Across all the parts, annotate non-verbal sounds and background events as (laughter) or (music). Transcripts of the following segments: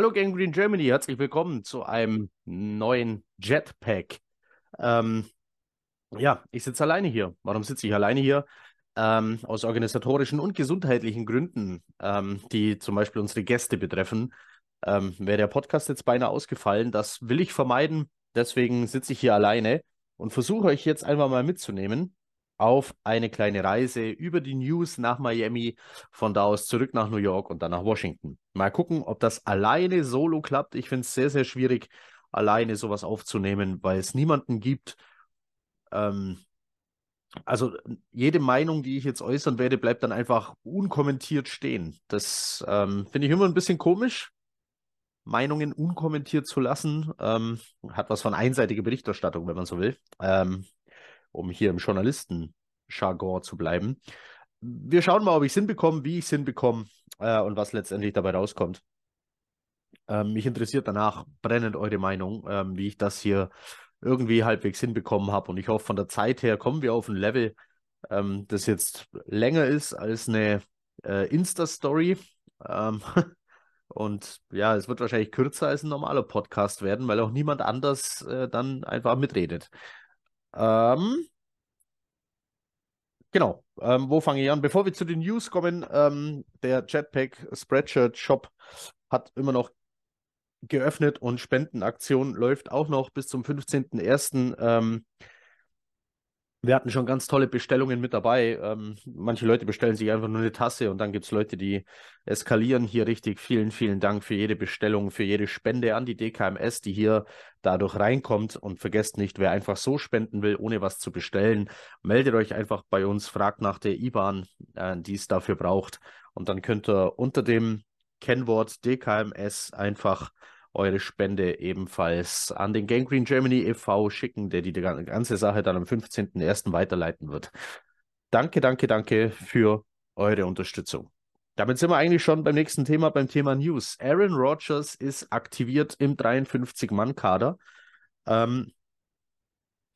Hallo Gang Green Germany, herzlich willkommen zu einem neuen Jetpack. Ähm, ja, ich sitze alleine hier. Warum sitze ich alleine hier? Ähm, aus organisatorischen und gesundheitlichen Gründen, ähm, die zum Beispiel unsere Gäste betreffen, ähm, wäre der Podcast jetzt beinahe ausgefallen. Das will ich vermeiden. Deswegen sitze ich hier alleine und versuche euch jetzt einfach mal mitzunehmen auf eine kleine Reise über die News nach Miami, von da aus zurück nach New York und dann nach Washington. Mal gucken, ob das alleine solo klappt. Ich finde es sehr, sehr schwierig, alleine sowas aufzunehmen, weil es niemanden gibt. Ähm, also jede Meinung, die ich jetzt äußern werde, bleibt dann einfach unkommentiert stehen. Das ähm, finde ich immer ein bisschen komisch. Meinungen unkommentiert zu lassen, ähm, hat was von einseitiger Berichterstattung, wenn man so will. Ähm, um hier im Journalisten-Jargon zu bleiben. Wir schauen mal, ob ich es hinbekomme, wie ich es hinbekomme äh, und was letztendlich dabei rauskommt. Ähm, mich interessiert danach brennend eure Meinung, ähm, wie ich das hier irgendwie halbwegs hinbekommen habe. Und ich hoffe, von der Zeit her kommen wir auf ein Level, ähm, das jetzt länger ist als eine äh, Insta-Story. Ähm, (laughs) und ja, es wird wahrscheinlich kürzer als ein normaler Podcast werden, weil auch niemand anders äh, dann einfach mitredet. Ähm, genau. Ähm, wo fange ich an? Bevor wir zu den News kommen, ähm, der Jetpack Spreadshirt Shop hat immer noch geöffnet und Spendenaktion läuft auch noch bis zum 15.01. Ähm, wir hatten schon ganz tolle Bestellungen mit dabei. Ähm, manche Leute bestellen sich einfach nur eine Tasse und dann gibt es Leute, die eskalieren hier richtig. Vielen, vielen Dank für jede Bestellung, für jede Spende an die DKMS, die hier dadurch reinkommt. Und vergesst nicht, wer einfach so spenden will, ohne was zu bestellen, meldet euch einfach bei uns, fragt nach der IBAN, äh, die es dafür braucht. Und dann könnt ihr unter dem Kennwort DKMS einfach eure Spende ebenfalls an den Gangrene Germany e.V. schicken, der die, ganze Sache dann am 15.01. weiterleiten wird. Danke, danke, danke für eure Unterstützung. Damit sind wir eigentlich schon beim nächsten Thema, beim Thema News. Aaron Rodgers ist aktiviert im 53-Mann-Kader. Ähm,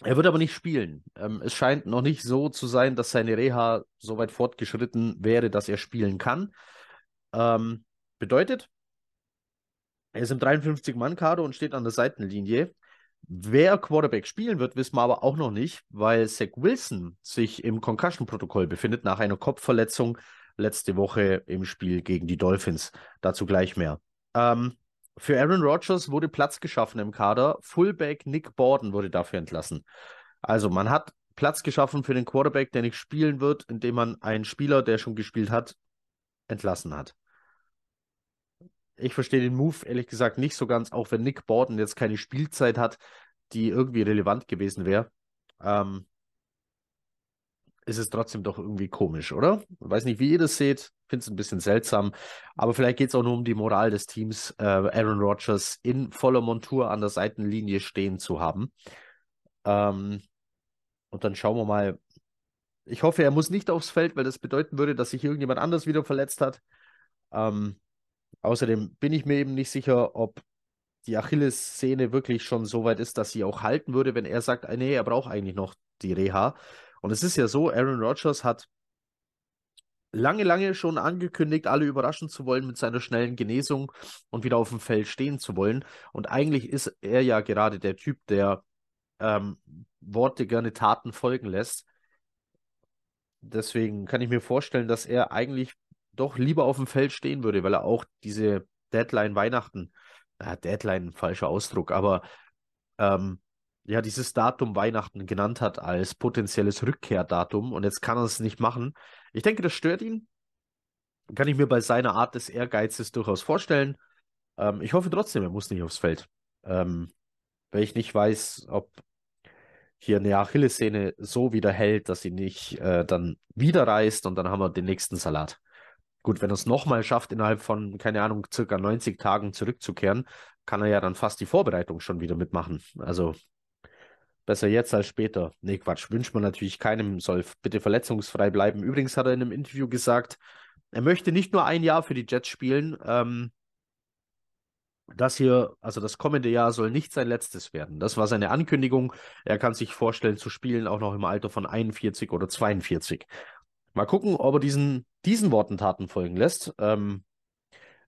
er wird aber nicht spielen. Ähm, es scheint noch nicht so zu sein, dass seine Reha so weit fortgeschritten wäre, dass er spielen kann. Ähm, bedeutet, er ist im 53-Mann-Kader und steht an der Seitenlinie. Wer Quarterback spielen wird, wissen wir aber auch noch nicht, weil Zach Wilson sich im Concussion-Protokoll befindet nach einer Kopfverletzung letzte Woche im Spiel gegen die Dolphins. Dazu gleich mehr. Ähm, für Aaron Rodgers wurde Platz geschaffen im Kader. Fullback Nick Borden wurde dafür entlassen. Also man hat Platz geschaffen für den Quarterback, der nicht spielen wird, indem man einen Spieler, der schon gespielt hat, entlassen hat ich verstehe den Move ehrlich gesagt nicht so ganz, auch wenn Nick Borden jetzt keine Spielzeit hat, die irgendwie relevant gewesen wäre. Ähm, ist es trotzdem doch irgendwie komisch, oder? Ich weiß nicht, wie ihr das seht. Finde es ein bisschen seltsam. Aber vielleicht geht es auch nur um die Moral des Teams, äh, Aaron Rodgers in voller Montur an der Seitenlinie stehen zu haben. Ähm, und dann schauen wir mal. Ich hoffe, er muss nicht aufs Feld, weil das bedeuten würde, dass sich irgendjemand anders wieder verletzt hat. Ähm, Außerdem bin ich mir eben nicht sicher, ob die Achillessehne wirklich schon so weit ist, dass sie auch halten würde, wenn er sagt, ah, nee, er braucht eigentlich noch die Reha. Und es ist ja so, Aaron Rodgers hat lange, lange schon angekündigt, alle überraschen zu wollen mit seiner schnellen Genesung und wieder auf dem Feld stehen zu wollen. Und eigentlich ist er ja gerade der Typ, der ähm, Worte gerne Taten folgen lässt. Deswegen kann ich mir vorstellen, dass er eigentlich doch lieber auf dem Feld stehen würde, weil er auch diese Deadline Weihnachten, äh, Deadline, falscher Ausdruck, aber ähm, ja, dieses Datum Weihnachten genannt hat als potenzielles Rückkehrdatum und jetzt kann er es nicht machen. Ich denke, das stört ihn. Kann ich mir bei seiner Art des Ehrgeizes durchaus vorstellen. Ähm, ich hoffe trotzdem, er muss nicht aufs Feld. Ähm, weil ich nicht weiß, ob hier eine Achillessehne so wieder hält, dass sie nicht äh, dann wieder reißt und dann haben wir den nächsten Salat. Gut, wenn er es nochmal schafft, innerhalb von, keine Ahnung, circa 90 Tagen zurückzukehren, kann er ja dann fast die Vorbereitung schon wieder mitmachen. Also besser jetzt als später. Nee, Quatsch, wünscht man natürlich keinem, soll bitte verletzungsfrei bleiben. Übrigens hat er in einem Interview gesagt, er möchte nicht nur ein Jahr für die Jets spielen. Ähm, das hier, also das kommende Jahr soll nicht sein letztes werden. Das war seine Ankündigung. Er kann sich vorstellen zu spielen, auch noch im Alter von 41 oder 42. Mal gucken, ob er diesen, diesen Worten Taten folgen lässt. Ähm,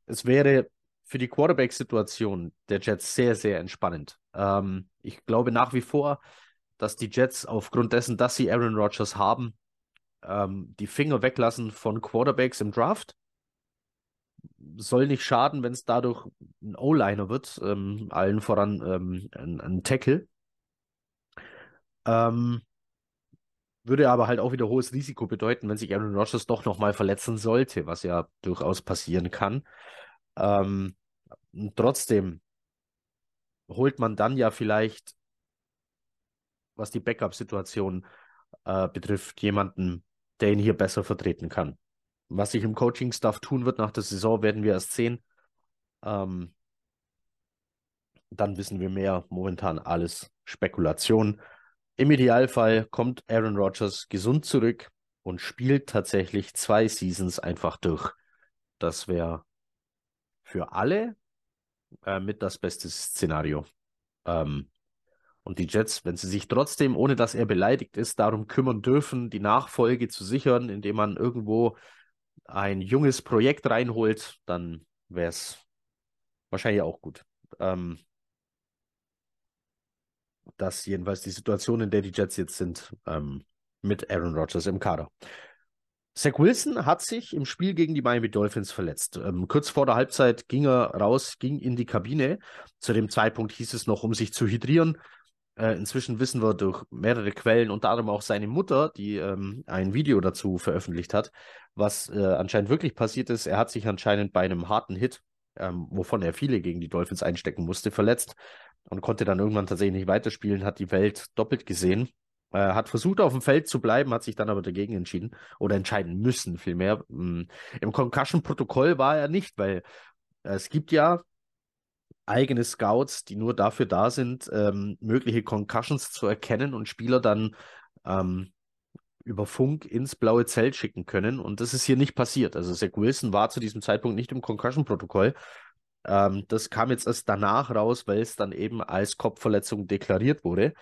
es wäre für die Quarterback-Situation der Jets sehr, sehr entspannend. Ähm, ich glaube nach wie vor, dass die Jets aufgrund dessen, dass sie Aaron Rodgers haben, ähm, die Finger weglassen von Quarterbacks im Draft. Soll nicht schaden, wenn es dadurch ein O-Liner wird, ähm, allen voran ähm, ein, ein, Tackle. Ähm, würde aber halt auch wieder hohes Risiko bedeuten, wenn sich Aaron Rodgers doch nochmal verletzen sollte, was ja durchaus passieren kann. Ähm, trotzdem holt man dann ja vielleicht, was die Backup-Situation äh, betrifft, jemanden, der ihn hier besser vertreten kann. Was sich im Coaching-Staff tun wird nach der Saison, werden wir erst sehen. Ähm, dann wissen wir mehr. Momentan alles Spekulation. Im Idealfall kommt Aaron Rodgers gesund zurück und spielt tatsächlich zwei Seasons einfach durch. Das wäre für alle äh, mit das beste Szenario. Ähm, und die Jets, wenn sie sich trotzdem, ohne dass er beleidigt ist, darum kümmern dürfen, die Nachfolge zu sichern, indem man irgendwo ein junges Projekt reinholt, dann wäre es wahrscheinlich auch gut. Ähm, das jedenfalls die Situation, in der die Jets jetzt sind, ähm, mit Aaron Rodgers im Kader. Zach Wilson hat sich im Spiel gegen die Miami Dolphins verletzt. Ähm, kurz vor der Halbzeit ging er raus, ging in die Kabine. Zu dem Zeitpunkt hieß es noch, um sich zu hydrieren. Äh, inzwischen wissen wir durch mehrere Quellen, unter anderem auch seine Mutter, die ähm, ein Video dazu veröffentlicht hat, was äh, anscheinend wirklich passiert ist. Er hat sich anscheinend bei einem harten Hit, ähm, wovon er viele gegen die Dolphins einstecken musste, verletzt und konnte dann irgendwann tatsächlich nicht weiterspielen, hat die Welt doppelt gesehen. Äh, hat versucht, auf dem Feld zu bleiben, hat sich dann aber dagegen entschieden oder entscheiden müssen, vielmehr. Hm, Im Concussion-Protokoll war er nicht, weil es gibt ja eigene Scouts, die nur dafür da sind, ähm, mögliche Concussions zu erkennen und Spieler dann ähm, über Funk ins blaue Zelt schicken können. Und das ist hier nicht passiert. Also Zach Wilson war zu diesem Zeitpunkt nicht im Concussion-Protokoll. Ähm, das kam jetzt erst danach raus, weil es dann eben als Kopfverletzung deklariert wurde.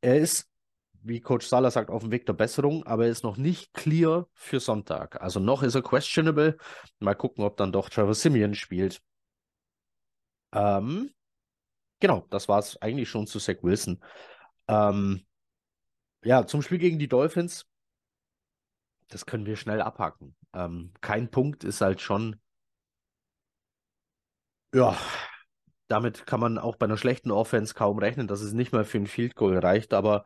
Er ist wie Coach Salah sagt, auf dem Weg der Besserung, aber er ist noch nicht clear für Sonntag. Also noch ist er questionable. Mal gucken, ob dann doch Trevor Simeon spielt. Ähm, genau, das war es eigentlich schon zu Zach Wilson. Ähm, ja, zum Spiel gegen die Dolphins. Das können wir schnell abhaken. Ähm, kein Punkt ist halt schon. Ja, damit kann man auch bei einer schlechten Offense kaum rechnen, dass es nicht mal für ein Field Goal reicht, aber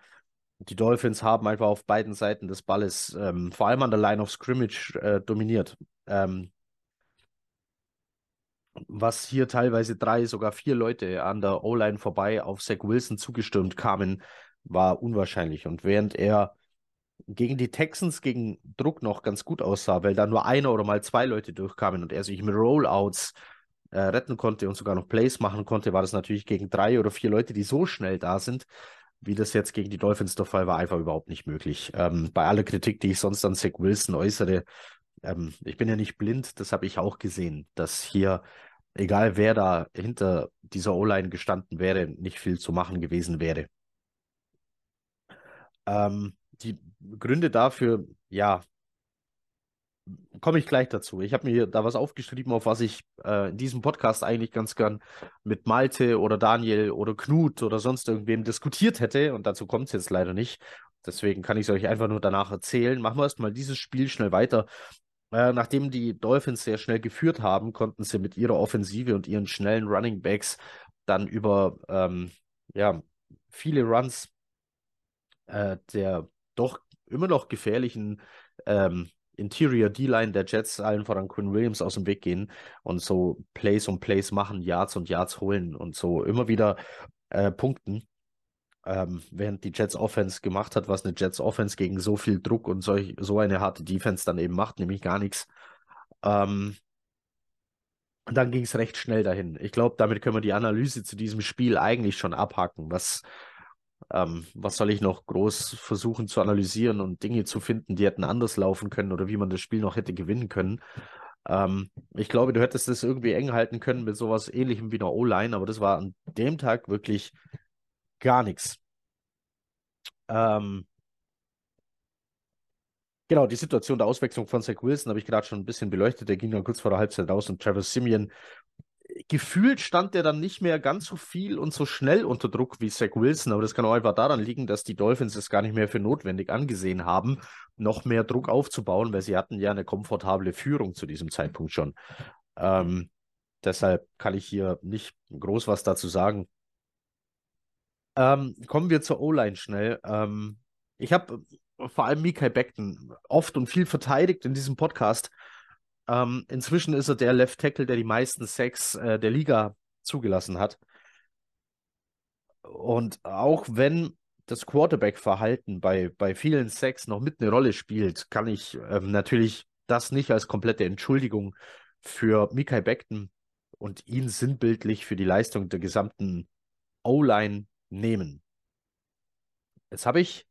die Dolphins haben einfach auf beiden Seiten des Balles, ähm, vor allem an der Line of Scrimmage, äh, dominiert. Ähm, was hier teilweise drei, sogar vier Leute an der O-Line vorbei auf Zach Wilson zugestürmt kamen, war unwahrscheinlich. Und während er gegen die Texans gegen Druck noch ganz gut aussah, weil da nur einer oder mal zwei Leute durchkamen und er sich mit Rollouts äh, retten konnte und sogar noch Plays machen konnte, war das natürlich gegen drei oder vier Leute, die so schnell da sind, wie das jetzt gegen die Dolphins der Fall war, einfach überhaupt nicht möglich. Ähm, bei aller Kritik, die ich sonst an Zach Wilson äußere, ähm, ich bin ja nicht blind, das habe ich auch gesehen, dass hier, egal wer da hinter dieser O-Line gestanden wäre, nicht viel zu machen gewesen wäre. Ähm, die Gründe dafür, ja, komme ich gleich dazu. Ich habe mir da was aufgeschrieben, auf was ich äh, in diesem Podcast eigentlich ganz gern mit Malte oder Daniel oder Knut oder sonst irgendwem diskutiert hätte. Und dazu kommt es jetzt leider nicht. Deswegen kann ich es euch einfach nur danach erzählen. Machen wir erstmal dieses Spiel schnell weiter. Äh, nachdem die Dolphins sehr schnell geführt haben, konnten sie mit ihrer Offensive und ihren schnellen Running Backs dann über ähm, ja, viele Runs äh, der doch immer noch gefährlichen ähm, Interior D-Line der Jets, allen voran Quinn Williams, aus dem Weg gehen und so Plays und Plays machen, Yards und Yards holen und so immer wieder äh, punkten. Ähm, während die Jets Offense gemacht hat, was eine Jets Offense gegen so viel Druck und solch, so eine harte Defense dann eben macht, nämlich gar nichts. Ähm, dann ging es recht schnell dahin. Ich glaube, damit können wir die Analyse zu diesem Spiel eigentlich schon abhaken. Was ähm, was soll ich noch groß versuchen zu analysieren und Dinge zu finden, die hätten anders laufen können oder wie man das Spiel noch hätte gewinnen können? Ähm, ich glaube, du hättest es irgendwie eng halten können mit sowas ähnlichem wie einer O-Line, aber das war an dem Tag wirklich gar nichts. Ähm, Genau, die Situation der Auswechslung von Zach Wilson habe ich gerade schon ein bisschen beleuchtet. Der ging dann kurz vor der Halbzeit raus und Travis Simeon gefühlt stand der dann nicht mehr ganz so viel und so schnell unter Druck wie Zach Wilson, aber das kann auch einfach daran liegen, dass die Dolphins es gar nicht mehr für notwendig angesehen haben, noch mehr Druck aufzubauen, weil sie hatten ja eine komfortable Führung zu diesem Zeitpunkt schon. Ähm, deshalb kann ich hier nicht groß was dazu sagen. Ähm, kommen wir zur O-Line schnell. Ähm, ich habe vor allem Mikael Beckton oft und viel verteidigt in diesem Podcast. Ähm, inzwischen ist er der Left Tackle, der die meisten Sacks äh, der Liga zugelassen hat. Und auch wenn das Quarterback-Verhalten bei, bei vielen Sacks noch mit eine Rolle spielt, kann ich ähm, natürlich das nicht als komplette Entschuldigung für Mikael Beckton und ihn sinnbildlich für die Leistung der gesamten O-Line nehmen. Jetzt habe ich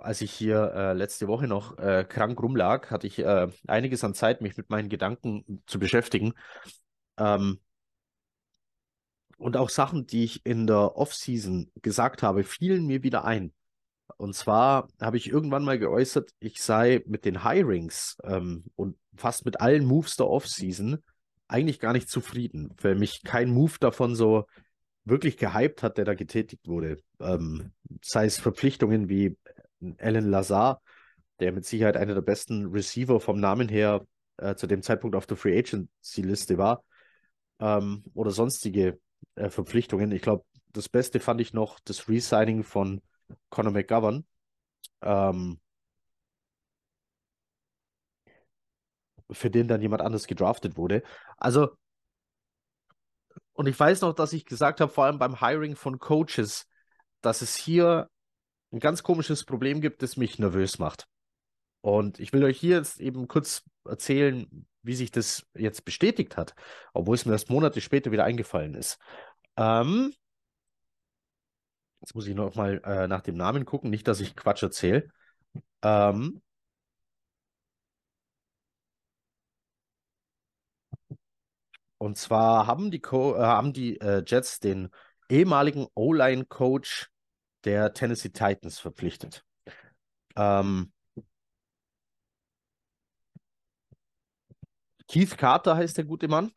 als ich hier äh, letzte Woche noch äh, krank rumlag, hatte ich äh, einiges an Zeit, mich mit meinen Gedanken zu beschäftigen. Ähm, und auch Sachen, die ich in der Offseason gesagt habe, fielen mir wieder ein. Und zwar habe ich irgendwann mal geäußert, ich sei mit den Hirings ähm, und fast mit allen Moves der Offseason eigentlich gar nicht zufrieden, weil mich kein Move davon so wirklich gehypt hat, der da getätigt wurde. Ähm, sei es Verpflichtungen wie Alan Lazar, der mit Sicherheit einer der besten Receiver vom Namen her äh, zu dem Zeitpunkt auf der Free Agency-Liste war, ähm, oder sonstige äh, Verpflichtungen. Ich glaube, das Beste fand ich noch das Resigning von Conor McGovern. Ähm, für den dann jemand anderes gedraftet wurde. Also, und ich weiß noch, dass ich gesagt habe, vor allem beim Hiring von Coaches, dass es hier ein ganz komisches Problem gibt, das mich nervös macht. Und ich will euch hier jetzt eben kurz erzählen, wie sich das jetzt bestätigt hat, obwohl es mir erst Monate später wieder eingefallen ist. Ähm, jetzt muss ich noch mal äh, nach dem Namen gucken, nicht, dass ich Quatsch erzähle. Ähm, und zwar haben die, Co äh, haben die äh, Jets den ehemaligen O-Line-Coach der Tennessee Titans verpflichtet. Ähm, Keith Carter heißt der gute Mann,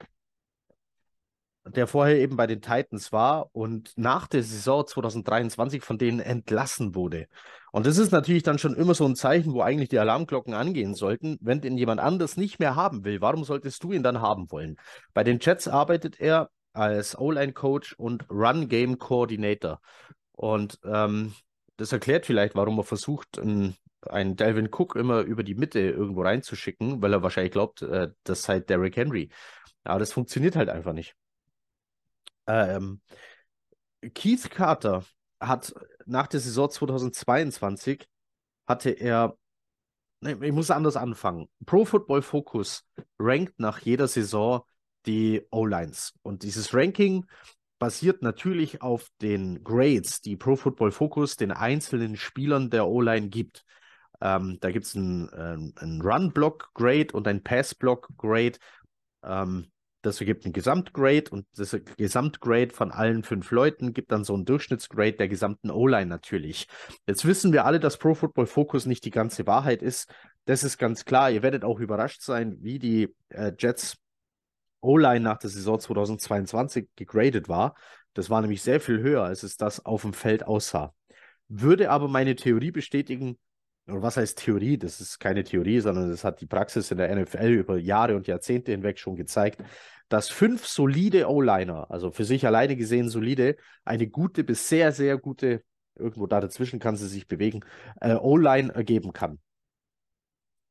der vorher eben bei den Titans war und nach der Saison 2023 von denen entlassen wurde. Und das ist natürlich dann schon immer so ein Zeichen, wo eigentlich die Alarmglocken angehen sollten. Wenn den jemand anders nicht mehr haben will, warum solltest du ihn dann haben wollen? Bei den Jets arbeitet er als O-Line-Coach und Run-Game-Coordinator. Und ähm, das erklärt vielleicht, warum er versucht, einen, einen Delvin Cook immer über die Mitte irgendwo reinzuschicken, weil er wahrscheinlich glaubt, äh, das sei Derrick Henry. Aber das funktioniert halt einfach nicht. Ähm, Keith Carter hat nach der Saison 2022 hatte er, ich muss anders anfangen. Pro Football Focus rankt nach jeder Saison die O-Lines. Und dieses Ranking basiert natürlich auf den Grades, die Pro Football Focus den einzelnen Spielern der O-Line gibt. Ähm, da gibt es ein, ähm, ein Run-Block-Grade und ein Pass-Block-Grade. Ähm, das ergibt ein Gesamtgrade und das Gesamtgrade von allen fünf Leuten gibt dann so ein Durchschnittsgrade der gesamten O-Line natürlich. Jetzt wissen wir alle, dass Pro Football Focus nicht die ganze Wahrheit ist. Das ist ganz klar. Ihr werdet auch überrascht sein, wie die äh, Jets O-Line nach der Saison 2022 gegradet war. Das war nämlich sehr viel höher, als es das auf dem Feld aussah. Würde aber meine Theorie bestätigen, oder was heißt Theorie? Das ist keine Theorie, sondern das hat die Praxis in der NFL über Jahre und Jahrzehnte hinweg schon gezeigt, dass fünf solide O-Liner, also für sich alleine gesehen solide, eine gute bis sehr, sehr gute, irgendwo da dazwischen kann sie sich bewegen, äh, O-Line ergeben kann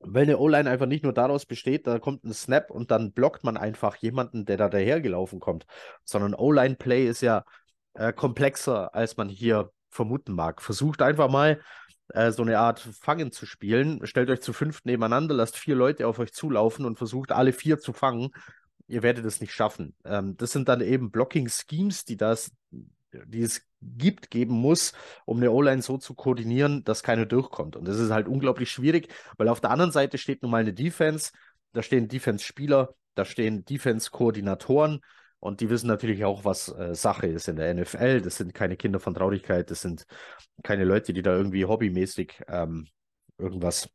weil eine O-Line einfach nicht nur daraus besteht, da kommt ein Snap und dann blockt man einfach jemanden, der da dahergelaufen kommt, sondern O-Line-Play ist ja äh, komplexer, als man hier vermuten mag. Versucht einfach mal äh, so eine Art Fangen zu spielen. Stellt euch zu fünft nebeneinander, lasst vier Leute auf euch zulaufen und versucht alle vier zu fangen. Ihr werdet es nicht schaffen. Ähm, das sind dann eben Blocking-Schemes, die das die es gibt, geben muss, um eine O-Line so zu koordinieren, dass keiner durchkommt. Und das ist halt unglaublich schwierig, weil auf der anderen Seite steht nun mal eine Defense, da stehen Defense-Spieler, da stehen Defense-Koordinatoren und die wissen natürlich auch, was äh, Sache ist in der NFL. Das sind keine Kinder von Traurigkeit, das sind keine Leute, die da irgendwie hobbymäßig ähm, irgendwas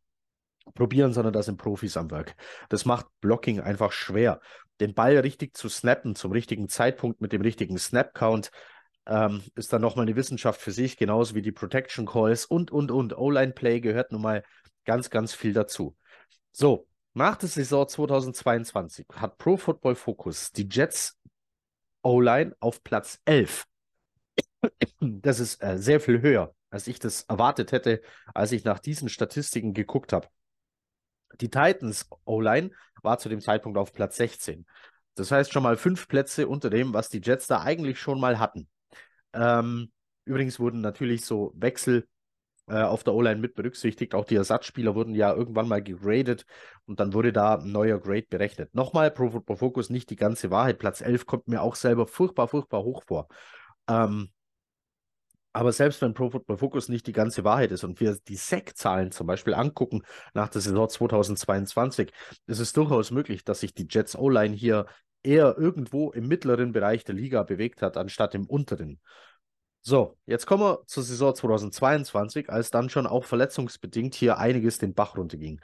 probieren, sondern das sind Profis am Werk. Das macht Blocking einfach schwer. den Ball richtig zu snappen, zum richtigen Zeitpunkt mit dem richtigen Snap-Count, ähm, ist dann nochmal eine Wissenschaft für sich, genauso wie die Protection Calls und, und, und. O-Line-Play gehört nun mal ganz, ganz viel dazu. So, nach der Saison 2022 hat Pro Football Focus die Jets O-Line auf Platz 11. Das ist äh, sehr viel höher, als ich das erwartet hätte, als ich nach diesen Statistiken geguckt habe. Die Titans O-Line war zu dem Zeitpunkt auf Platz 16. Das heißt schon mal fünf Plätze unter dem, was die Jets da eigentlich schon mal hatten. Ähm, übrigens wurden natürlich so Wechsel äh, auf der O-Line mit berücksichtigt. Auch die Ersatzspieler wurden ja irgendwann mal gegradet und dann wurde da ein neuer Grade berechnet. Nochmal, Pro Football Focus nicht die ganze Wahrheit. Platz 11 kommt mir auch selber furchtbar, furchtbar hoch vor. Ähm, aber selbst wenn Pro Football Focus nicht die ganze Wahrheit ist und wir die SEC-Zahlen zum Beispiel angucken nach der Saison 2022, ist es durchaus möglich, dass sich die Jets O-Line hier eher irgendwo im mittleren Bereich der Liga bewegt hat, anstatt im unteren. So, jetzt kommen wir zur Saison 2022, als dann schon auch verletzungsbedingt hier einiges den Bach runterging.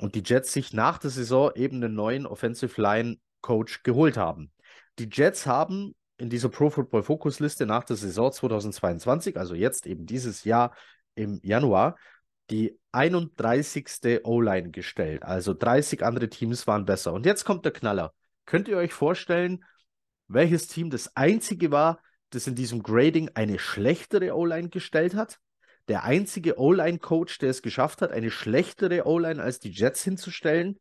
Und die Jets sich nach der Saison eben einen neuen Offensive Line Coach geholt haben. Die Jets haben in dieser Pro Football Focus Liste nach der Saison 2022, also jetzt eben dieses Jahr im Januar, die 31. O-Line gestellt. Also 30 andere Teams waren besser. Und jetzt kommt der Knaller. Könnt ihr euch vorstellen, welches Team das einzige war, das in diesem Grading eine schlechtere O-Line gestellt hat? Der einzige O-Line-Coach, der es geschafft hat, eine schlechtere O-Line als die Jets hinzustellen?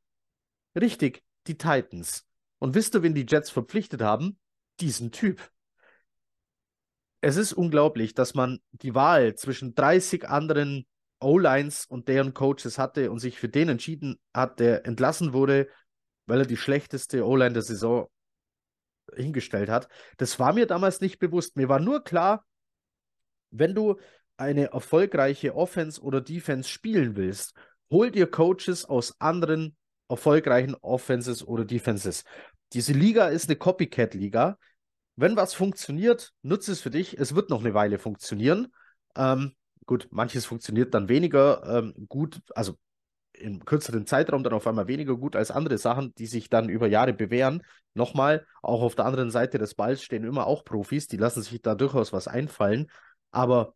Richtig, die Titans. Und wisst ihr, wen die Jets verpflichtet haben? Diesen Typ. Es ist unglaublich, dass man die Wahl zwischen 30 anderen O-Lines und deren Coaches hatte und sich für den entschieden hat, der entlassen wurde weil er die schlechteste O-Line der Saison hingestellt hat. Das war mir damals nicht bewusst. Mir war nur klar, wenn du eine erfolgreiche Offense oder Defense spielen willst, hol dir Coaches aus anderen erfolgreichen Offenses oder Defenses. Diese Liga ist eine Copycat-Liga. Wenn was funktioniert, nutze es für dich. Es wird noch eine Weile funktionieren. Ähm, gut, manches funktioniert dann weniger ähm, gut. Also im kürzeren Zeitraum dann auf einmal weniger gut als andere Sachen, die sich dann über Jahre bewähren. Nochmal, auch auf der anderen Seite des Balls stehen immer auch Profis, die lassen sich da durchaus was einfallen. Aber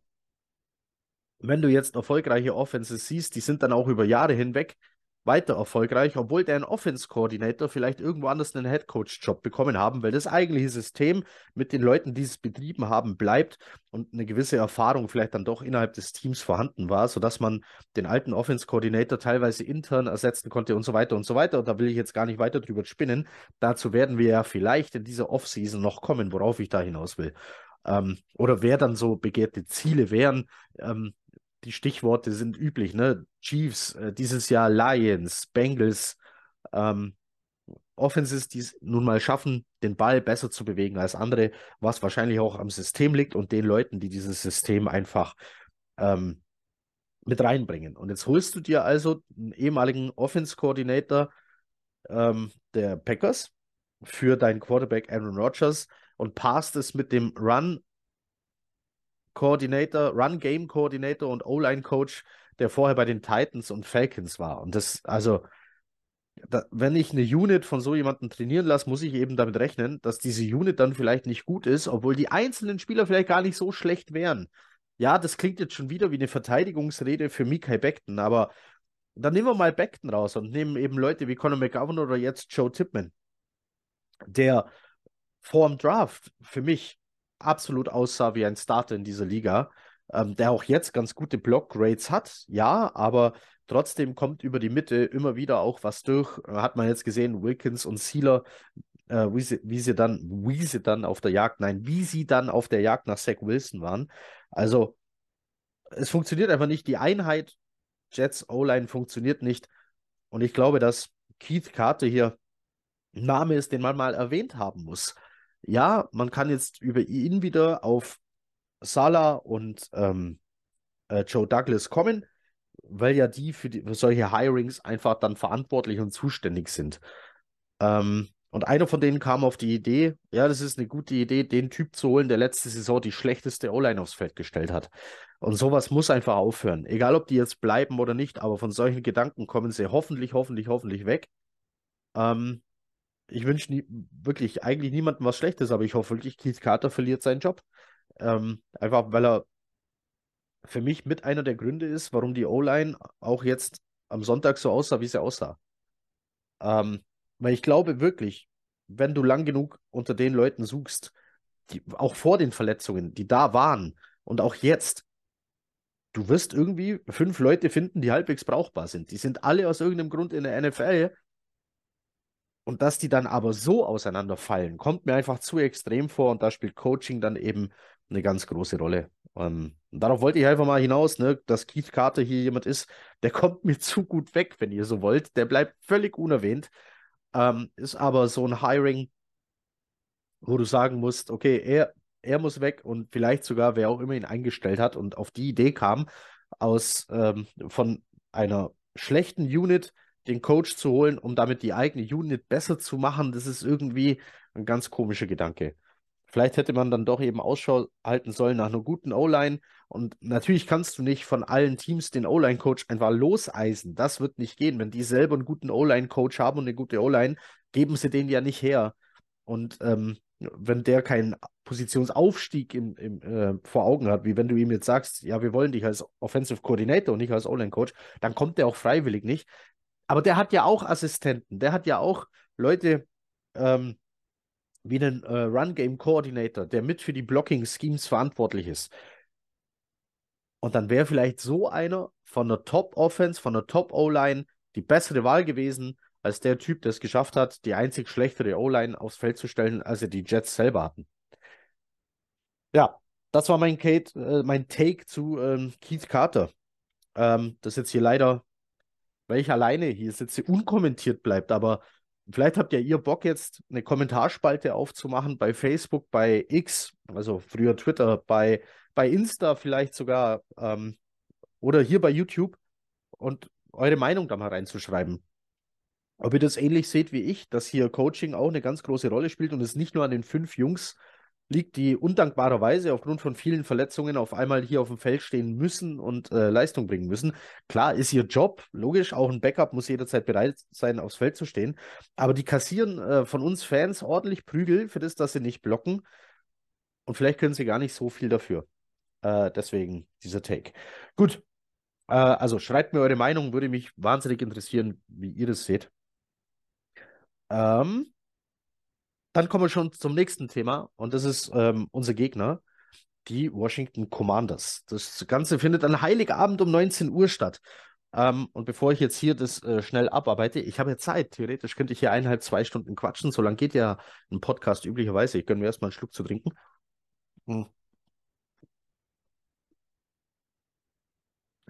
wenn du jetzt erfolgreiche Offenses siehst, die sind dann auch über Jahre hinweg weiter erfolgreich, obwohl dein Offense-Coordinator vielleicht irgendwo anders einen Head-Coach-Job bekommen haben, weil das eigentliche System mit den Leuten, die es betrieben haben, bleibt und eine gewisse Erfahrung vielleicht dann doch innerhalb des Teams vorhanden war, sodass man den alten Offense-Coordinator teilweise intern ersetzen konnte und so weiter und so weiter. Und da will ich jetzt gar nicht weiter drüber spinnen. Dazu werden wir ja vielleicht in dieser Offseason noch kommen, worauf ich da hinaus will. Ähm, oder wer dann so begehrte Ziele wären. Ähm, die Stichworte sind üblich, ne? Chiefs, äh, dieses Jahr Lions, Bengals, ähm, Offenses, die es nun mal schaffen, den Ball besser zu bewegen als andere, was wahrscheinlich auch am System liegt und den Leuten, die dieses System einfach ähm, mit reinbringen. Und jetzt holst du dir also einen ehemaligen Offense-Coordinator ähm, der Packers für deinen Quarterback Aaron Rodgers und passt es mit dem Run Coordinator, Run Game Coordinator und O-Line Coach, der vorher bei den Titans und Falcons war. Und das, also, da, wenn ich eine Unit von so jemandem trainieren lasse, muss ich eben damit rechnen, dass diese Unit dann vielleicht nicht gut ist, obwohl die einzelnen Spieler vielleicht gar nicht so schlecht wären. Ja, das klingt jetzt schon wieder wie eine Verteidigungsrede für Mikai Beckton, aber dann nehmen wir mal Beckton raus und nehmen eben Leute wie Conor McGovern oder jetzt Joe Tipman, der vor dem Draft für mich absolut aussah wie ein Starter in dieser Liga, ähm, der auch jetzt ganz gute Block-Grades hat, ja, aber trotzdem kommt über die Mitte immer wieder auch was durch. Hat man jetzt gesehen, Wilkins und Sealer, äh, wie, sie, wie, sie dann, wie sie dann auf der Jagd, nein, wie sie dann auf der Jagd nach Zach Wilson waren. Also, es funktioniert einfach nicht. Die Einheit Jets O-Line funktioniert nicht. Und ich glaube, dass Keith Carter hier ein Name ist, den man mal erwähnt haben muss ja, man kann jetzt über ihn wieder auf Salah und ähm, äh, Joe Douglas kommen, weil ja die für, die für, solche Hirings einfach dann verantwortlich und zuständig sind. Ähm, und einer von denen kam auf die Idee, ja, das ist eine gute Idee, den Typ zu holen, der letzte Saison die schlechteste O-Line aufs Feld gestellt hat. Und sowas muss einfach aufhören. Egal, ob die jetzt bleiben oder nicht, aber von solchen Gedanken kommen sie hoffentlich, hoffentlich, hoffentlich weg. Ähm, ich wünsche wirklich eigentlich niemandem was Schlechtes, aber ich hoffe wirklich, Keith Carter verliert seinen Job. Ähm, einfach weil er für mich mit einer der Gründe ist, warum die O-Line auch jetzt am Sonntag so aussah, wie sie aussah. Ähm, weil ich glaube wirklich, wenn du lang genug unter den Leuten suchst, die, auch vor den Verletzungen, die da waren und auch jetzt, du wirst irgendwie fünf Leute finden, die halbwegs brauchbar sind. Die sind alle aus irgendeinem Grund in der NFL. Und dass die dann aber so auseinanderfallen, kommt mir einfach zu extrem vor. Und da spielt Coaching dann eben eine ganz große Rolle. Und darauf wollte ich einfach mal hinaus, ne, dass Keith Carter hier jemand ist, der (laughs) kommt mir zu gut weg, wenn ihr so wollt. Der bleibt völlig unerwähnt. Ähm, ist aber so ein Hiring, wo du sagen musst, okay, er, er muss weg und vielleicht sogar, wer auch immer ihn eingestellt hat und auf die Idee kam, aus ähm, von einer schlechten Unit den Coach zu holen, um damit die eigene Unit besser zu machen, das ist irgendwie ein ganz komischer Gedanke. Vielleicht hätte man dann doch eben Ausschau halten sollen nach einer guten O-Line. Und natürlich kannst du nicht von allen Teams den O-Line-Coach einfach loseisen. Das wird nicht gehen. Wenn die selber einen guten O-Line-Coach haben und eine gute O-Line, geben sie den ja nicht her. Und ähm, wenn der keinen Positionsaufstieg im, im, äh, vor Augen hat, wie wenn du ihm jetzt sagst, ja, wir wollen dich als Offensive Coordinator und nicht als O-Line-Coach, dann kommt der auch freiwillig nicht. Aber der hat ja auch Assistenten, der hat ja auch Leute, ähm, wie einen äh, Run-Game-Coordinator, der mit für die Blocking-Schemes verantwortlich ist. Und dann wäre vielleicht so einer von der Top-Offense, von der Top-O-Line die bessere Wahl gewesen, als der Typ, der es geschafft hat, die einzig schlechtere O-Line aufs Feld zu stellen, als er die Jets selber hatten. Ja, das war mein, Kate, äh, mein Take zu ähm, Keith Carter. Ähm, das jetzt hier leider, weil ich alleine hier sitze, unkommentiert bleibt, aber Vielleicht habt ja ihr Bock jetzt eine Kommentarspalte aufzumachen bei Facebook, bei X, also früher Twitter, bei, bei Insta vielleicht sogar ähm, oder hier bei YouTube und eure Meinung da mal reinzuschreiben. Ob ihr das ähnlich seht wie ich, dass hier Coaching auch eine ganz große Rolle spielt und es nicht nur an den fünf Jungs liegt, die undankbarerweise aufgrund von vielen Verletzungen auf einmal hier auf dem Feld stehen müssen und äh, Leistung bringen müssen. Klar ist ihr Job, logisch, auch ein Backup muss jederzeit bereit sein, aufs Feld zu stehen. Aber die kassieren äh, von uns Fans ordentlich Prügel für das, dass sie nicht blocken. Und vielleicht können sie gar nicht so viel dafür. Äh, deswegen dieser Take. Gut. Äh, also schreibt mir eure Meinung, würde mich wahnsinnig interessieren, wie ihr das seht. Ähm, dann kommen wir schon zum nächsten Thema und das ist ähm, unser Gegner, die Washington Commanders. Das Ganze findet an Heiligabend um 19 Uhr statt. Ähm, und bevor ich jetzt hier das äh, schnell abarbeite, ich habe ja Zeit. Theoretisch könnte ich hier eineinhalb, zwei Stunden quatschen. So lange geht ja ein Podcast üblicherweise. Ich gönne mir erstmal einen Schluck zu trinken. Hm.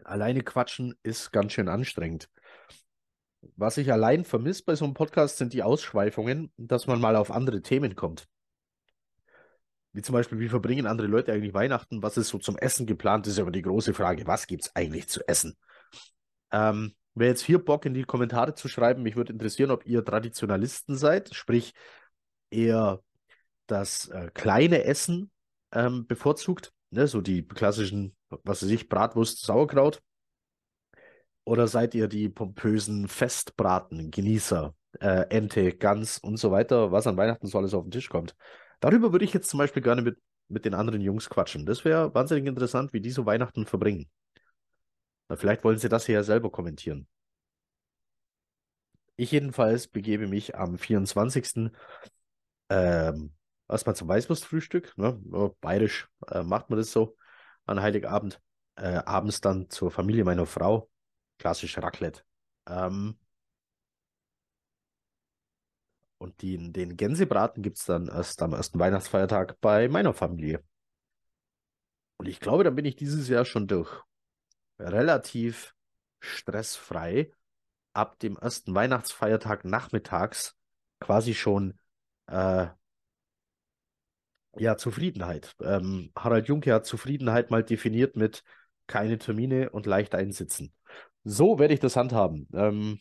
Alleine quatschen ist ganz schön anstrengend. Was ich allein vermisse bei so einem Podcast sind die Ausschweifungen, dass man mal auf andere Themen kommt. Wie zum Beispiel, wie verbringen andere Leute eigentlich Weihnachten? Was ist so zum Essen geplant? Das ist aber die große Frage. Was gibt es eigentlich zu essen? Ähm, wer jetzt hier Bock in die Kommentare zu schreiben, mich würde interessieren, ob ihr Traditionalisten seid, sprich eher das äh, kleine Essen ähm, bevorzugt, ne? so die klassischen, was weiß ich, Bratwurst, Sauerkraut oder seid ihr die pompösen Festbraten-Genießer? Äh, Ente, Gans und so weiter, was an Weihnachten so alles auf den Tisch kommt. Darüber würde ich jetzt zum Beispiel gerne mit, mit den anderen Jungs quatschen. Das wäre wahnsinnig interessant, wie die so Weihnachten verbringen. Na, vielleicht wollen sie das hier ja selber kommentieren. Ich jedenfalls begebe mich am 24. Ähm, erstmal zum Weißwurstfrühstück. Ne? Bayerisch äh, macht man das so an Heiligabend. Äh, abends dann zur Familie meiner Frau klassisch Raclette. Ähm, und die, den Gänsebraten gibt es dann erst am ersten Weihnachtsfeiertag bei meiner Familie. Und ich glaube, da bin ich dieses Jahr schon durch. Relativ stressfrei. Ab dem ersten Weihnachtsfeiertag nachmittags quasi schon äh, ja, Zufriedenheit. Ähm, Harald Junke hat Zufriedenheit mal definiert mit keine Termine und leicht einsitzen. So werde ich das handhaben. Ähm,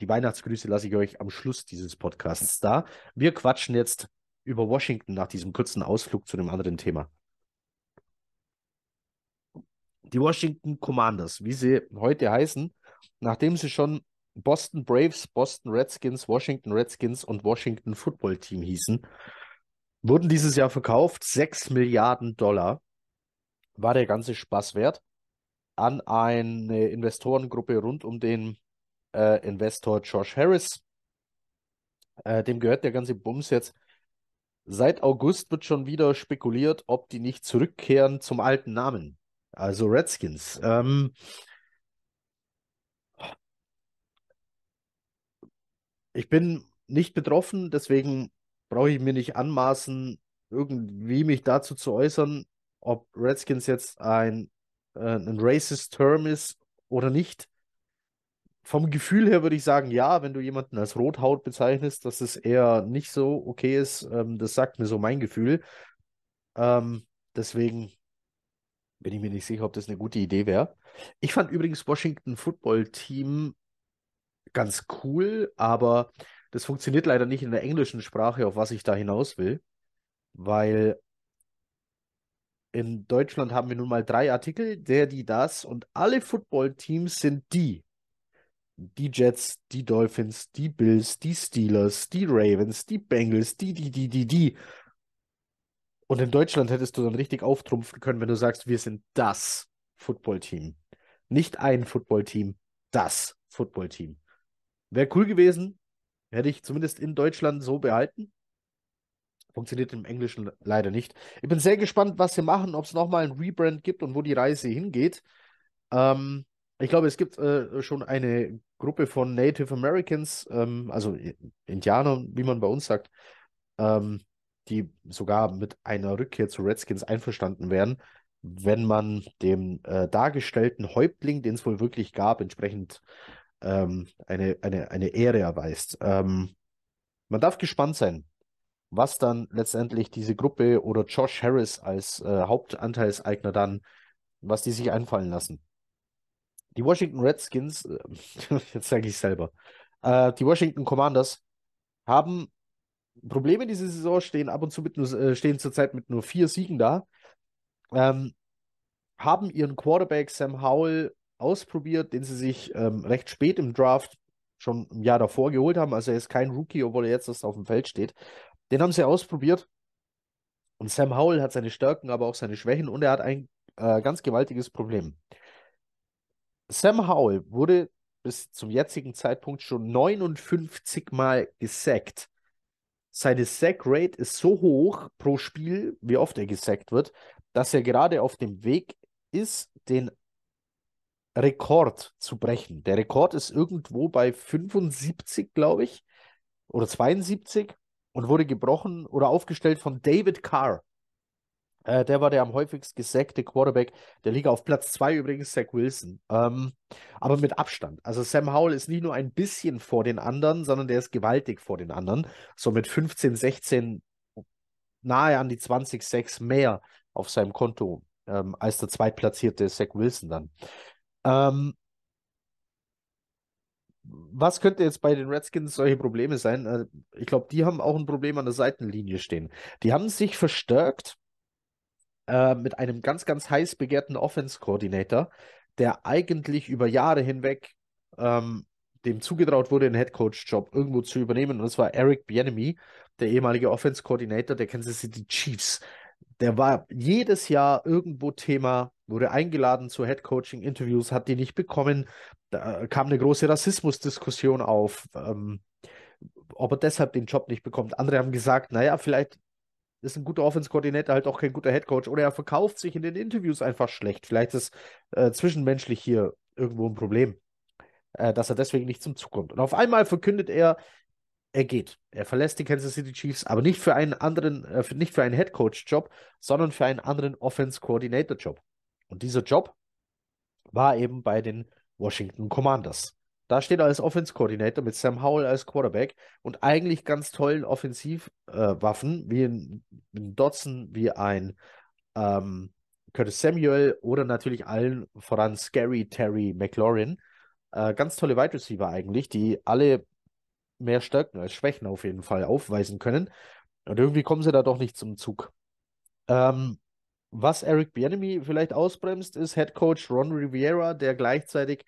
die Weihnachtsgrüße lasse ich euch am Schluss dieses Podcasts da. Wir quatschen jetzt über Washington nach diesem kurzen Ausflug zu einem anderen Thema. Die Washington Commanders, wie sie heute heißen, nachdem sie schon Boston Braves, Boston Redskins, Washington Redskins und Washington Football Team hießen, wurden dieses Jahr verkauft. 6 Milliarden Dollar war der ganze Spaß wert an eine Investorengruppe rund um den äh, Investor Josh Harris. Äh, dem gehört der ganze Bums jetzt. Seit August wird schon wieder spekuliert, ob die nicht zurückkehren zum alten Namen. Also Redskins. Ähm, ich bin nicht betroffen, deswegen brauche ich mir nicht anmaßen, irgendwie mich dazu zu äußern, ob Redskins jetzt ein, äh, ein racist Term ist oder nicht. Vom Gefühl her würde ich sagen, ja, wenn du jemanden als Rothaut bezeichnest, dass es eher nicht so okay ist, ähm, das sagt mir so mein Gefühl. Ähm, deswegen bin ich mir nicht sicher, ob das eine gute Idee wäre. Ich fand übrigens Washington Football Team ganz cool, aber das funktioniert leider nicht in der englischen Sprache, auf was ich da hinaus will, weil in Deutschland haben wir nun mal drei Artikel, der, die, das und alle Football-Teams sind die. Die Jets, die Dolphins, die Bills, die Steelers, die Ravens, die Bengals, die, die, die, die, die. Und in Deutschland hättest du dann richtig auftrumpfen können, wenn du sagst, wir sind das Footballteam. Nicht ein Footballteam, das Footballteam. Wäre cool gewesen, hätte ich zumindest in Deutschland so behalten. Funktioniert im Englischen leider nicht. Ich bin sehr gespannt, was sie machen, ob es nochmal ein Rebrand gibt und wo die Reise hingeht. Ähm, ich glaube, es gibt äh, schon eine Gruppe von Native Americans, ähm, also Indianer, wie man bei uns sagt, ähm, die sogar mit einer Rückkehr zu Redskins einverstanden wären, wenn man dem äh, dargestellten Häuptling, den es wohl wirklich gab, entsprechend ähm, eine, eine, eine Ehre erweist. Ähm, man darf gespannt sein, was dann letztendlich diese Gruppe oder Josh Harris als äh, Hauptanteilseigner dann, was die sich einfallen lassen. Die Washington Redskins, äh, (laughs) jetzt sage ich selber, äh, die Washington Commanders haben Probleme diese Saison, stehen ab und zu mit nur, äh, stehen zurzeit mit nur vier Siegen da. Ähm, haben ihren Quarterback Sam Howell ausprobiert, den sie sich ähm, recht spät im Draft schon im Jahr davor geholt haben. Also er ist kein Rookie, obwohl er jetzt erst auf dem Feld steht. Den haben sie ausprobiert. Und Sam Howell hat seine Stärken, aber auch seine Schwächen und er hat ein äh, ganz gewaltiges Problem. Sam Howell wurde bis zum jetzigen Zeitpunkt schon 59 Mal gesackt. Seine Sack-Rate ist so hoch pro Spiel, wie oft er gesackt wird, dass er gerade auf dem Weg ist, den Rekord zu brechen. Der Rekord ist irgendwo bei 75, glaube ich, oder 72 und wurde gebrochen oder aufgestellt von David Carr. Äh, der war der am häufigst gesackte Quarterback der Liga. Auf Platz 2 übrigens Zach Wilson. Ähm, aber mit Abstand. Also Sam Howell ist nicht nur ein bisschen vor den anderen, sondern der ist gewaltig vor den anderen. So mit 15, 16, nahe an die 20 6 mehr auf seinem Konto ähm, als der zweitplatzierte Zach Wilson dann. Ähm, was könnte jetzt bei den Redskins solche Probleme sein? Äh, ich glaube, die haben auch ein Problem an der Seitenlinie stehen. Die haben sich verstärkt äh, mit einem ganz, ganz heiß begehrten Offense-Coordinator, der eigentlich über Jahre hinweg ähm, dem zugetraut wurde, einen Headcoach-Job irgendwo zu übernehmen. Und das war Eric Bienemy, der ehemalige Offense-Coordinator der Kansas City Chiefs. Der war jedes Jahr irgendwo Thema, wurde eingeladen zu Head-Coaching-Interviews, hat die nicht bekommen. Da kam eine große Rassismusdiskussion auf, ähm, ob er deshalb den Job nicht bekommt. Andere haben gesagt, naja, vielleicht ist ein guter Offense-Koordinator halt auch kein guter Head-Coach oder er verkauft sich in den Interviews einfach schlecht. Vielleicht ist äh, zwischenmenschlich hier irgendwo ein Problem, äh, dass er deswegen nicht zum Zug kommt. Und auf einmal verkündet er, er geht. Er verlässt die Kansas City Chiefs, aber nicht für einen anderen, äh, nicht für einen Head Coach Job, sondern für einen anderen Offense Coordinator Job. Und dieser Job war eben bei den Washington Commanders. Da steht er als Offense Coordinator mit Sam Howell als Quarterback und eigentlich ganz tollen Offensivwaffen, äh, wie ein, ein Dodson, wie ein ähm, Curtis Samuel oder natürlich allen voran Scary Terry McLaurin. Äh, ganz tolle Wide Receiver eigentlich, die alle mehr Stärken als Schwächen auf jeden Fall aufweisen können. Und irgendwie kommen sie da doch nicht zum Zug. Ähm, was Eric Bieniemy vielleicht ausbremst, ist Head Coach Ron Rivera, der gleichzeitig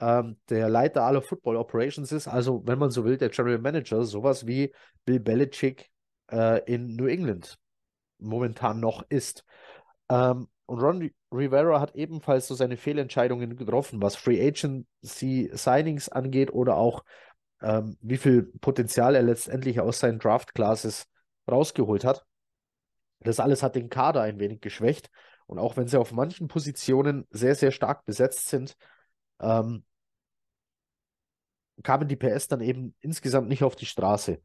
ähm, der Leiter aller Football Operations ist, also wenn man so will, der General Manager, sowas wie Bill Belichick äh, in New England momentan noch ist. Ähm, und Ron Rivera hat ebenfalls so seine Fehlentscheidungen getroffen, was Free Agency Signings angeht oder auch ähm, wie viel Potenzial er letztendlich aus seinen Draft Classes rausgeholt hat. Das alles hat den Kader ein wenig geschwächt. Und auch wenn sie auf manchen Positionen sehr, sehr stark besetzt sind, ähm, kamen die PS dann eben insgesamt nicht auf die Straße.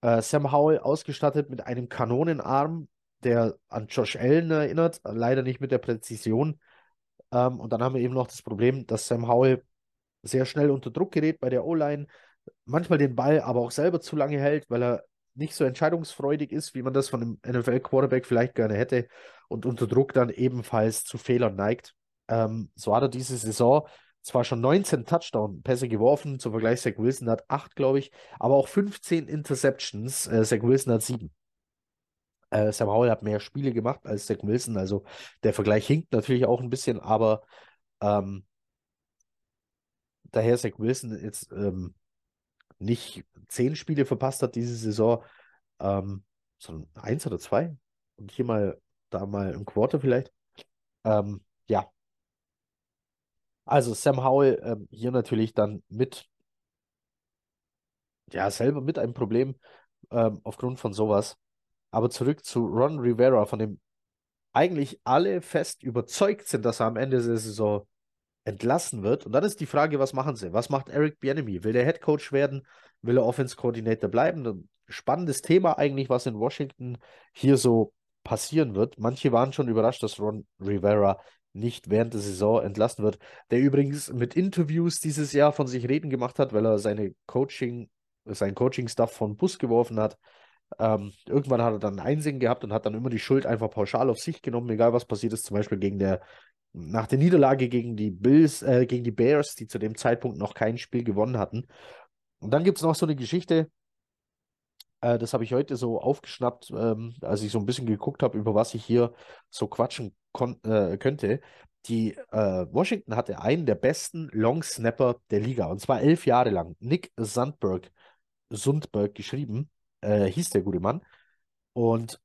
Äh, Sam Howell ausgestattet mit einem Kanonenarm, der an Josh Allen erinnert, leider nicht mit der Präzision. Ähm, und dann haben wir eben noch das Problem, dass Sam Howell sehr schnell unter Druck gerät bei der O-Line, manchmal den Ball aber auch selber zu lange hält, weil er nicht so entscheidungsfreudig ist, wie man das von einem NFL-Quarterback vielleicht gerne hätte und unter Druck dann ebenfalls zu Fehlern neigt. Ähm, so hat er diese Saison zwar schon 19 Touchdown-Pässe geworfen, zum Vergleich Zach Wilson hat 8, glaube ich, aber auch 15 Interceptions. Äh, Zach Wilson hat 7. Äh, Sam Howell hat mehr Spiele gemacht als Zach Wilson, also der Vergleich hinkt natürlich auch ein bisschen, aber ähm, daher Zach Wilson jetzt ähm, nicht 10 Spiele verpasst hat diese Saison, ähm, sondern eins oder zwei und hier mal da mal im Quarter vielleicht. Ähm, ja, also Sam Howell ähm, hier natürlich dann mit, ja, selber mit einem Problem ähm, aufgrund von sowas. Aber zurück zu Ron Rivera, von dem eigentlich alle fest überzeugt sind, dass er am Ende der Saison entlassen wird. Und dann ist die Frage, was machen sie? Was macht Eric Bieniemy? Will der Head Coach werden? Will er Offense Coordinator bleiben? Ein spannendes Thema eigentlich, was in Washington hier so passieren wird. Manche waren schon überrascht, dass Ron Rivera nicht während der Saison entlassen wird. Der übrigens mit Interviews dieses Jahr von sich reden gemacht hat, weil er seine Coaching, sein Coaching-Stuff von Bus geworfen hat. Ähm, irgendwann hat er dann Einsehen gehabt und hat dann immer die Schuld einfach pauschal auf sich genommen, egal was passiert ist, zum Beispiel gegen der, nach der Niederlage gegen die Bills, äh, gegen die Bears, die zu dem Zeitpunkt noch kein Spiel gewonnen hatten. Und dann gibt es noch so eine Geschichte, äh, das habe ich heute so aufgeschnappt, ähm, als ich so ein bisschen geguckt habe, über was ich hier so quatschen äh, könnte. Die äh, Washington hatte einen der besten Long Snapper der Liga und zwar elf Jahre lang. Nick Sandberg, Sundberg geschrieben, äh, hieß der gute Mann. Und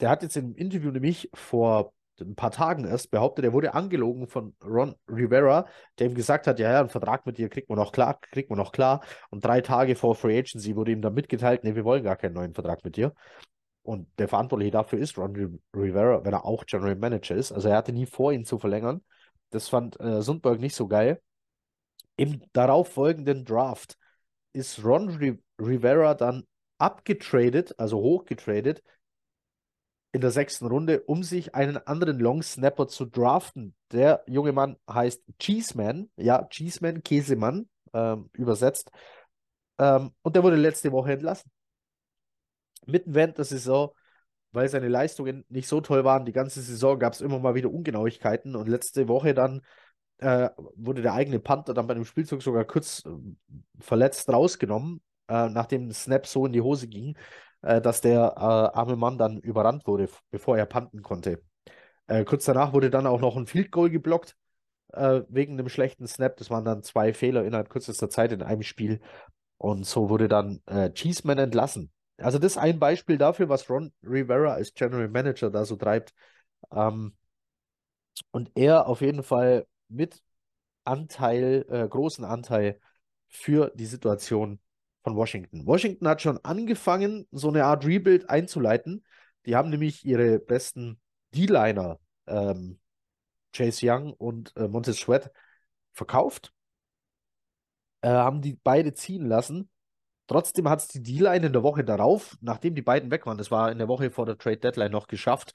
der hat jetzt im Interview nämlich vor ein paar Tagen erst behauptet, er wurde angelogen von Ron Rivera, der ihm gesagt hat, ja, ja, einen Vertrag mit dir kriegt man noch klar, kriegt man noch klar. Und drei Tage vor Free Agency wurde ihm dann mitgeteilt, nee, wir wollen gar keinen neuen Vertrag mit dir. Und der Verantwortliche dafür ist Ron Rivera, wenn er auch General Manager ist. Also er hatte nie vor, ihn zu verlängern. Das fand äh, Sundberg nicht so geil. Im darauffolgenden Draft ist Ron Rivera dann abgetradet, also hochgetradet, in der sechsten Runde, um sich einen anderen Long Snapper zu draften. Der junge Mann heißt Cheeseman, ja, Cheeseman, Käsemann, ähm, übersetzt. Ähm, und der wurde letzte Woche entlassen. Mitten während der Saison, weil seine Leistungen nicht so toll waren, die ganze Saison gab es immer mal wieder Ungenauigkeiten und letzte Woche dann äh, wurde der eigene Panther dann bei dem Spielzug sogar kurz äh, verletzt rausgenommen, äh, nachdem Snap so in die Hose ging äh, dass der äh, arme Mann dann überrannt wurde, bevor er panten konnte. Äh, kurz danach wurde dann auch noch ein Field Goal geblockt, äh, wegen einem schlechten Snap. Das waren dann zwei Fehler innerhalb kürzester Zeit in einem Spiel. Und so wurde dann Cheeseman entlassen. Also das ist ein Beispiel dafür, was Ron Rivera als General Manager da so treibt. Ähm, und er auf jeden Fall mit Anteil, äh, großen Anteil für die Situation von Washington. Washington hat schon angefangen, so eine Art Rebuild einzuleiten. Die haben nämlich ihre besten D-Liner, ähm, Chase Young und äh, Montez Sweat, verkauft. Äh, haben die beide ziehen lassen. Trotzdem hat es die D-Line in der Woche darauf, nachdem die beiden weg waren, das war in der Woche vor der Trade Deadline noch geschafft,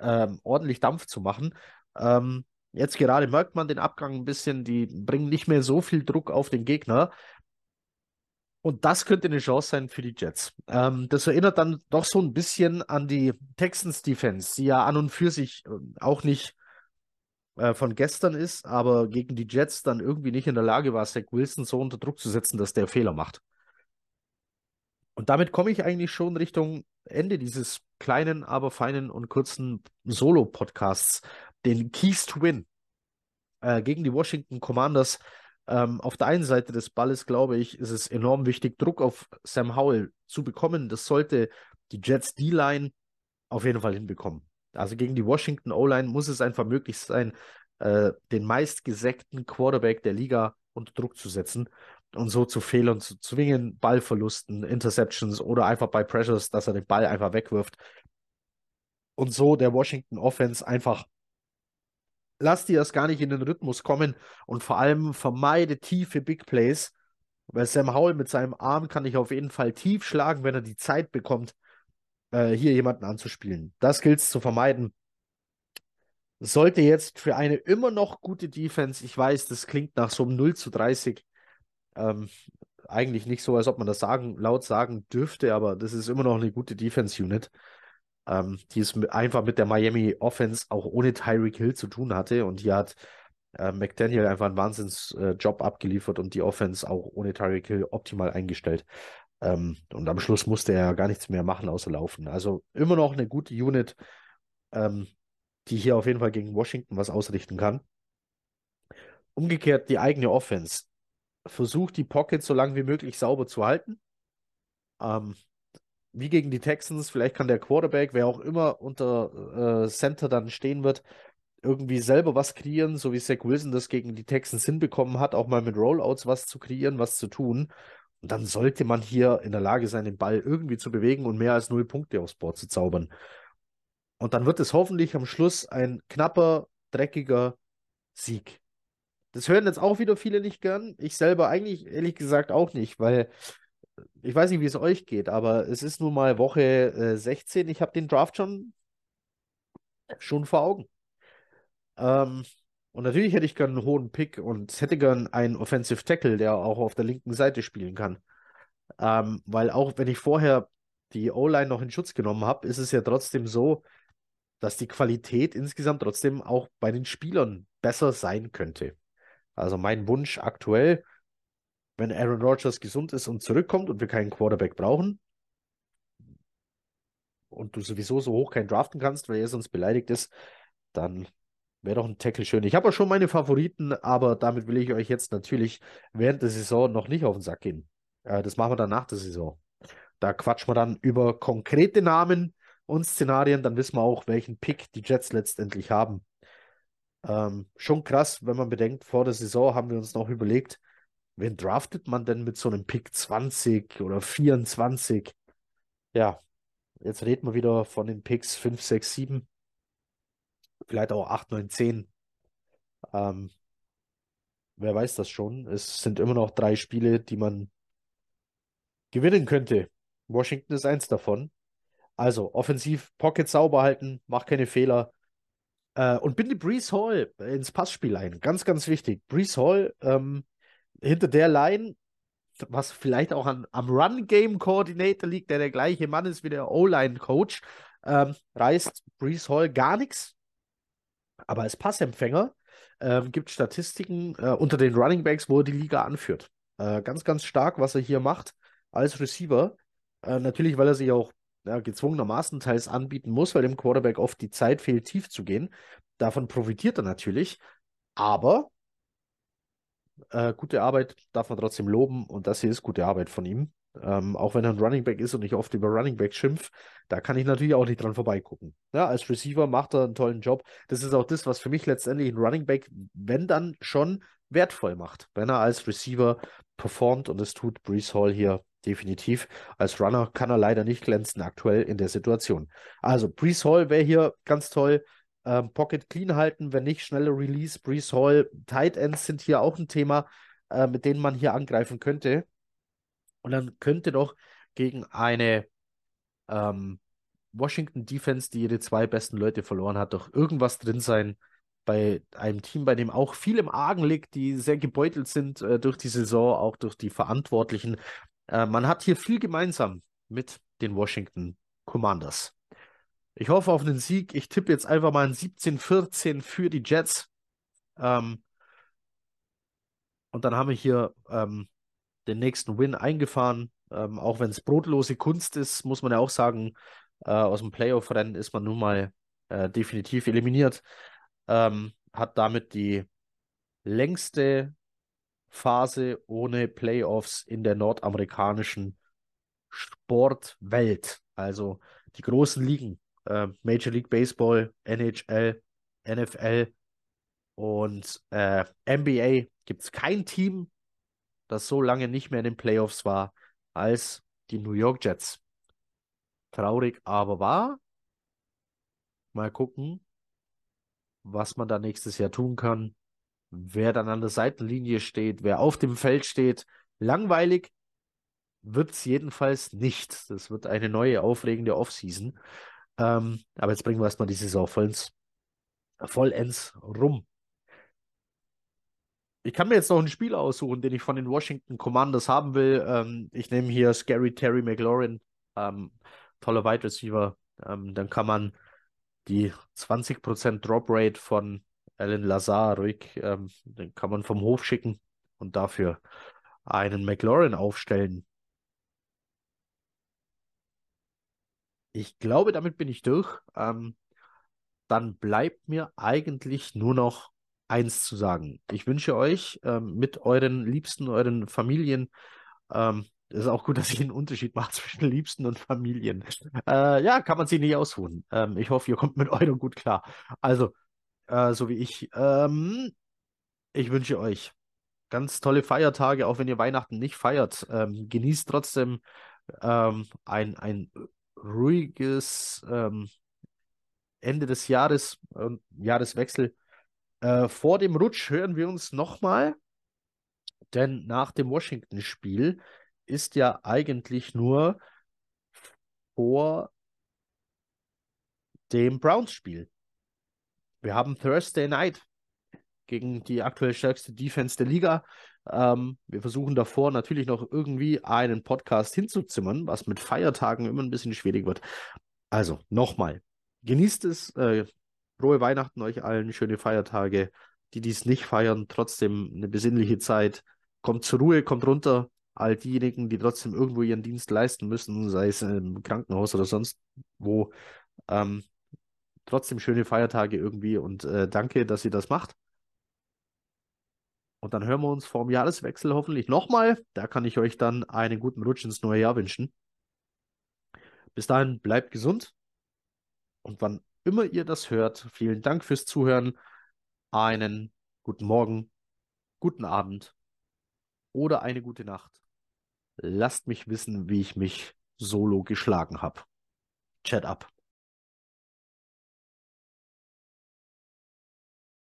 ähm, ordentlich Dampf zu machen. Ähm, jetzt gerade merkt man den Abgang ein bisschen, die bringen nicht mehr so viel Druck auf den Gegner. Und das könnte eine Chance sein für die Jets. Ähm, das erinnert dann doch so ein bisschen an die Texans Defense, die ja an und für sich äh, auch nicht äh, von gestern ist, aber gegen die Jets dann irgendwie nicht in der Lage war, Zach Wilson so unter Druck zu setzen, dass der Fehler macht. Und damit komme ich eigentlich schon Richtung Ende dieses kleinen, aber feinen und kurzen Solo-Podcasts, den Keys to Win. Äh, gegen die Washington Commanders ähm, auf der einen Seite des Balles, glaube ich, ist es enorm wichtig, Druck auf Sam Howell zu bekommen. Das sollte die Jets D-Line auf jeden Fall hinbekommen. Also gegen die Washington O-Line muss es einfach möglich sein, äh, den meistgesäckten Quarterback der Liga unter Druck zu setzen und so zu Fehlern zu zwingen, Ballverlusten, Interceptions oder einfach bei Pressures, dass er den Ball einfach wegwirft. Und so der Washington Offense einfach lass dir das gar nicht in den Rhythmus kommen und vor allem vermeide tiefe Big Plays, weil Sam Howell mit seinem Arm kann ich auf jeden Fall tief schlagen, wenn er die Zeit bekommt, äh, hier jemanden anzuspielen. Das gilt es zu vermeiden. Sollte jetzt für eine immer noch gute Defense, ich weiß, das klingt nach so einem 0 zu 30, ähm, eigentlich nicht so, als ob man das sagen, laut sagen dürfte, aber das ist immer noch eine gute Defense-Unit, ähm, die es einfach mit der Miami Offense auch ohne Tyreek Hill zu tun hatte. Und hier hat äh, McDaniel einfach einen Wahnsinns-Job äh, abgeliefert und die Offense auch ohne Tyreek Hill optimal eingestellt. Ähm, und am Schluss musste er gar nichts mehr machen, außer laufen. Also immer noch eine gute Unit, ähm, die hier auf jeden Fall gegen Washington was ausrichten kann. Umgekehrt die eigene Offense. Versucht die Pocket so lange wie möglich sauber zu halten. Ähm, wie gegen die Texans, vielleicht kann der Quarterback, wer auch immer unter äh, Center dann stehen wird, irgendwie selber was kreieren, so wie Zach Wilson das gegen die Texans hinbekommen hat, auch mal mit Rollouts was zu kreieren, was zu tun. Und dann sollte man hier in der Lage sein, den Ball irgendwie zu bewegen und mehr als null Punkte aufs Board zu zaubern. Und dann wird es hoffentlich am Schluss ein knapper, dreckiger Sieg. Das hören jetzt auch wieder viele nicht gern. Ich selber eigentlich ehrlich gesagt auch nicht, weil ich weiß nicht, wie es euch geht, aber es ist nun mal Woche äh, 16. Ich habe den Draft schon, schon vor Augen. Ähm, und natürlich hätte ich gern einen hohen Pick und hätte gern einen Offensive Tackle, der auch auf der linken Seite spielen kann. Ähm, weil auch wenn ich vorher die O-Line noch in Schutz genommen habe, ist es ja trotzdem so, dass die Qualität insgesamt trotzdem auch bei den Spielern besser sein könnte. Also mein Wunsch aktuell wenn Aaron Rodgers gesund ist und zurückkommt und wir keinen Quarterback brauchen und du sowieso so hoch keinen draften kannst, weil er sonst beleidigt ist, dann wäre doch ein Tackle schön. Ich habe auch schon meine Favoriten, aber damit will ich euch jetzt natürlich während der Saison noch nicht auf den Sack gehen. Äh, das machen wir dann nach der Saison. Da quatschen wir dann über konkrete Namen und Szenarien, dann wissen wir auch, welchen Pick die Jets letztendlich haben. Ähm, schon krass, wenn man bedenkt, vor der Saison haben wir uns noch überlegt, wen draftet man denn mit so einem Pick 20 oder 24? Ja, jetzt reden wir wieder von den Picks 5, 6, 7, vielleicht auch 8, 9, 10. Ähm, wer weiß das schon? Es sind immer noch drei Spiele, die man gewinnen könnte. Washington ist eins davon. Also offensiv Pocket sauber halten, mach keine Fehler. Äh, und binde Brees Hall ins Passspiel ein. Ganz, ganz wichtig. Brees Hall ähm, hinter der Line, was vielleicht auch an, am Run-Game-Coordinator liegt, der der gleiche Mann ist wie der O-Line-Coach, ähm, reißt Brees Hall gar nichts. Aber als Passempfänger ähm, gibt Statistiken äh, unter den Running Backs, wo er die Liga anführt. Äh, ganz, ganz stark, was er hier macht als Receiver. Äh, natürlich, weil er sich auch ja, gezwungenermaßen teils anbieten muss, weil dem Quarterback oft die Zeit fehlt, tief zu gehen. Davon profitiert er natürlich. Aber äh, gute Arbeit darf man trotzdem loben und das hier ist gute Arbeit von ihm. Ähm, auch wenn er ein Running Back ist und ich oft über Running Back schimpf, da kann ich natürlich auch nicht dran vorbeigucken. Ja, als Receiver macht er einen tollen Job. Das ist auch das, was für mich letztendlich ein Running Back, wenn dann schon wertvoll macht, wenn er als Receiver performt und das tut Brees Hall hier definitiv. Als Runner kann er leider nicht glänzen aktuell in der Situation. Also Brees Hall wäre hier ganz toll. Ähm, Pocket clean halten, wenn nicht, schnelle Release. Brees Hall, Tight Ends sind hier auch ein Thema, äh, mit denen man hier angreifen könnte. Und dann könnte doch gegen eine ähm, Washington Defense, die ihre zwei besten Leute verloren hat, doch irgendwas drin sein bei einem Team, bei dem auch viel im Argen liegt, die sehr gebeutelt sind äh, durch die Saison, auch durch die Verantwortlichen. Äh, man hat hier viel gemeinsam mit den Washington Commanders. Ich hoffe auf einen Sieg. Ich tippe jetzt einfach mal ein 17-14 für die Jets. Ähm, und dann haben wir hier ähm, den nächsten Win eingefahren. Ähm, auch wenn es brotlose Kunst ist, muss man ja auch sagen, äh, aus dem Playoff-Rennen ist man nun mal äh, definitiv eliminiert. Ähm, hat damit die längste Phase ohne Playoffs in der nordamerikanischen Sportwelt. Also die großen Ligen, äh, Major League Baseball, NHL, NFL und äh, NBA gibt es kein Team, das so lange nicht mehr in den Playoffs war als die New York Jets. Traurig aber wahr. Mal gucken, was man da nächstes Jahr tun kann. Wer dann an der Seitenlinie steht, wer auf dem Feld steht. Langweilig wird es jedenfalls nicht. Das wird eine neue, aufregende Offseason. Ähm, aber jetzt bringen wir erstmal die Saison vollends, vollends rum. Ich kann mir jetzt noch einen Spieler aussuchen, den ich von den Washington Commanders haben will. Ähm, ich nehme hier Scary Terry McLaurin, ähm, toller Wide Receiver. Ähm, dann kann man die 20% Drop Rate von Alan Lazar ruhig, ähm, den kann man vom Hof schicken und dafür einen McLaurin aufstellen. Ich glaube, damit bin ich durch. Ähm, dann bleibt mir eigentlich nur noch eins zu sagen. Ich wünsche euch ähm, mit euren Liebsten, euren Familien, ähm, ist auch gut, (laughs) dass ich einen Unterschied mache zwischen Liebsten und Familien. Äh, ja, kann man sich nicht ausruhen. Ähm, ich hoffe, ihr kommt mit eurem gut klar. Also, äh, so wie ich. Ähm, ich wünsche euch ganz tolle Feiertage, auch wenn ihr Weihnachten nicht feiert. Ähm, genießt trotzdem ähm, ein, ein ruhiges ähm, Ende des Jahres, äh, Jahreswechsel. Äh, vor dem Rutsch hören wir uns nochmal, denn nach dem Washington-Spiel ist ja eigentlich nur vor dem Browns-Spiel. Wir haben Thursday Night gegen die aktuell stärkste Defense der Liga. Ähm, wir versuchen davor natürlich noch irgendwie einen Podcast hinzuzimmern, was mit Feiertagen immer ein bisschen schwierig wird. Also nochmal, genießt es, äh, frohe Weihnachten euch allen, schöne Feiertage. Die, die es nicht feiern, trotzdem eine besinnliche Zeit. Kommt zur Ruhe, kommt runter. All diejenigen, die trotzdem irgendwo ihren Dienst leisten müssen, sei es im Krankenhaus oder sonst wo, ähm, trotzdem schöne Feiertage irgendwie und äh, danke, dass ihr das macht. Und dann hören wir uns vor dem Jahreswechsel hoffentlich nochmal. Da kann ich euch dann einen guten Rutsch ins neue Jahr wünschen. Bis dahin bleibt gesund. Und wann immer ihr das hört, vielen Dank fürs Zuhören. Einen guten Morgen, guten Abend oder eine gute Nacht. Lasst mich wissen, wie ich mich solo geschlagen habe. Chat ab.